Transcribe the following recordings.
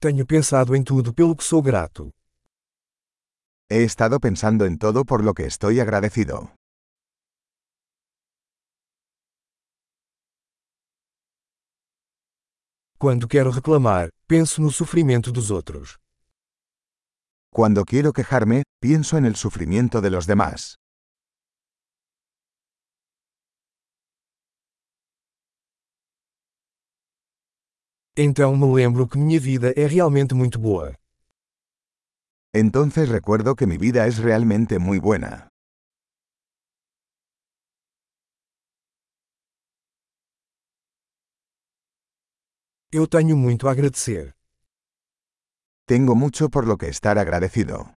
Tenho pensado em tudo pelo que sou grato. He estado pensando en todo por lo que estoy agradecido. Quando quero reclamar, penso no sofrimento dos outros. Cuando quiero quejarme, pienso en el sufrimiento de los demás. Então me lembro que minha vida é realmente muito boa. Entonces recuerdo que mi vida es realmente muy buena. Eu tenho muito a agradecer. Tengo mucho por lo que estar agradecido.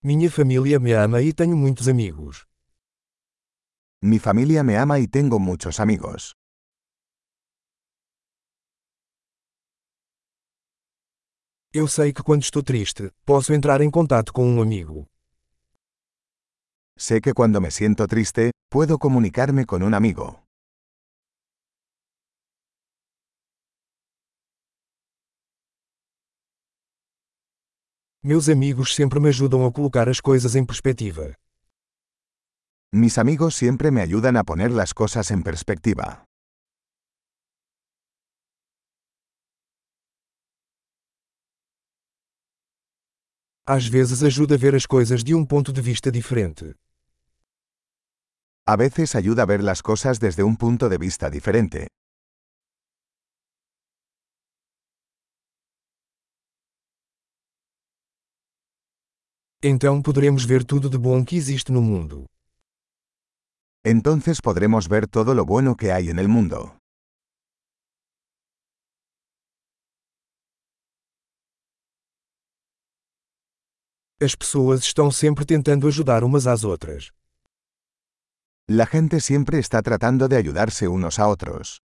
Minha família me ama e tenho muitos amigos. Mi familia me ama y tengo muchos amigos. Eu sei que quando estou triste, posso entrar em contato com um amigo. Sé que cuando me siento triste, puedo comunicarme con un amigo. Meus amigos sempre me ajudam a colocar as coisas em perspectiva. Mis amigos siempre me ayudan a poner las cosas en perspectiva. Às vezes ajuda a ver as coisas de um ponto de vista diferente. A veces ayuda a ver las cosas desde un punto de vista diferente. Então poderemos ver tudo de bom que existe no mundo. Entonces podremos ver todo lo bueno que hay en el mundo. As pessoas estão sempre tentando ajudar umas às outras. La gente siempre está tratando de ayudarse unos a otros.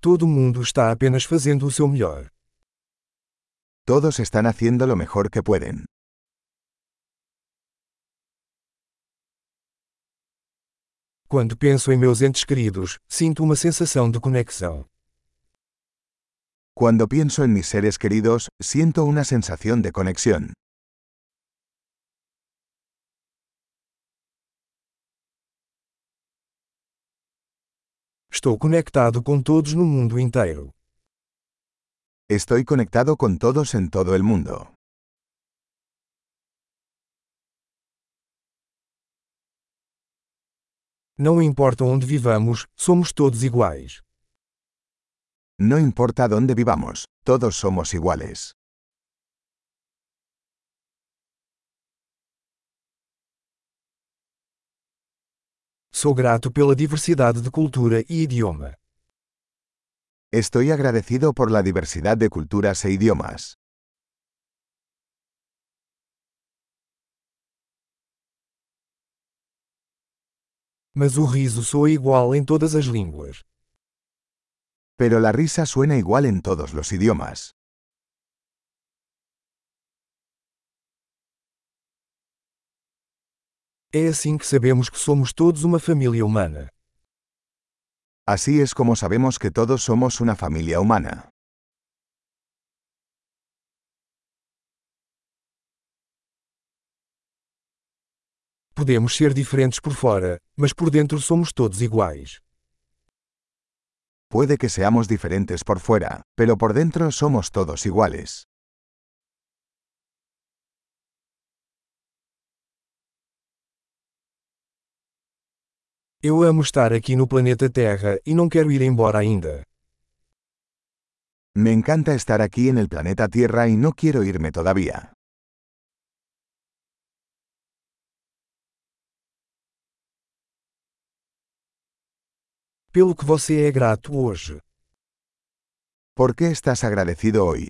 Todo mundo está apenas fazendo o seu melhor. Todos están haciendo lo mejor que pueden. Quando penso em meus entes queridos, sinto uma sensação de conexão. Cuando pienso en mis seres queridos, siento una sensación de conexión. Estou conectado com todos no mundo inteiro. Estoy conectado con todos en todo el mundo. Não importa onde vivamos, somos todos iguais. No importa dónde vivamos, todos somos iguales. Sou grato pela diversidade de cultura e idioma. Estoy agradecido por la diversidad de culturas e idiomas. Mas o riso soa igual em todas as línguas. Pero la risa suena igual en todos los idiomas. É assim que sabemos que somos todos uma família humana. Así es como sabemos que todos somos una familia humana. Podemos ser diferentes por fora, mas por dentro somos todos iguais. Puede que seamos diferentes por fuera, pero por dentro somos todos iguales. Eu amo estar aqui no planeta Terra e não quero ir embora ainda. Me encanta estar aquí en el planeta Tierra y no quiero irme todavía. Pelo que você é grato hoje. ¿Por qué estás agradecido hoy?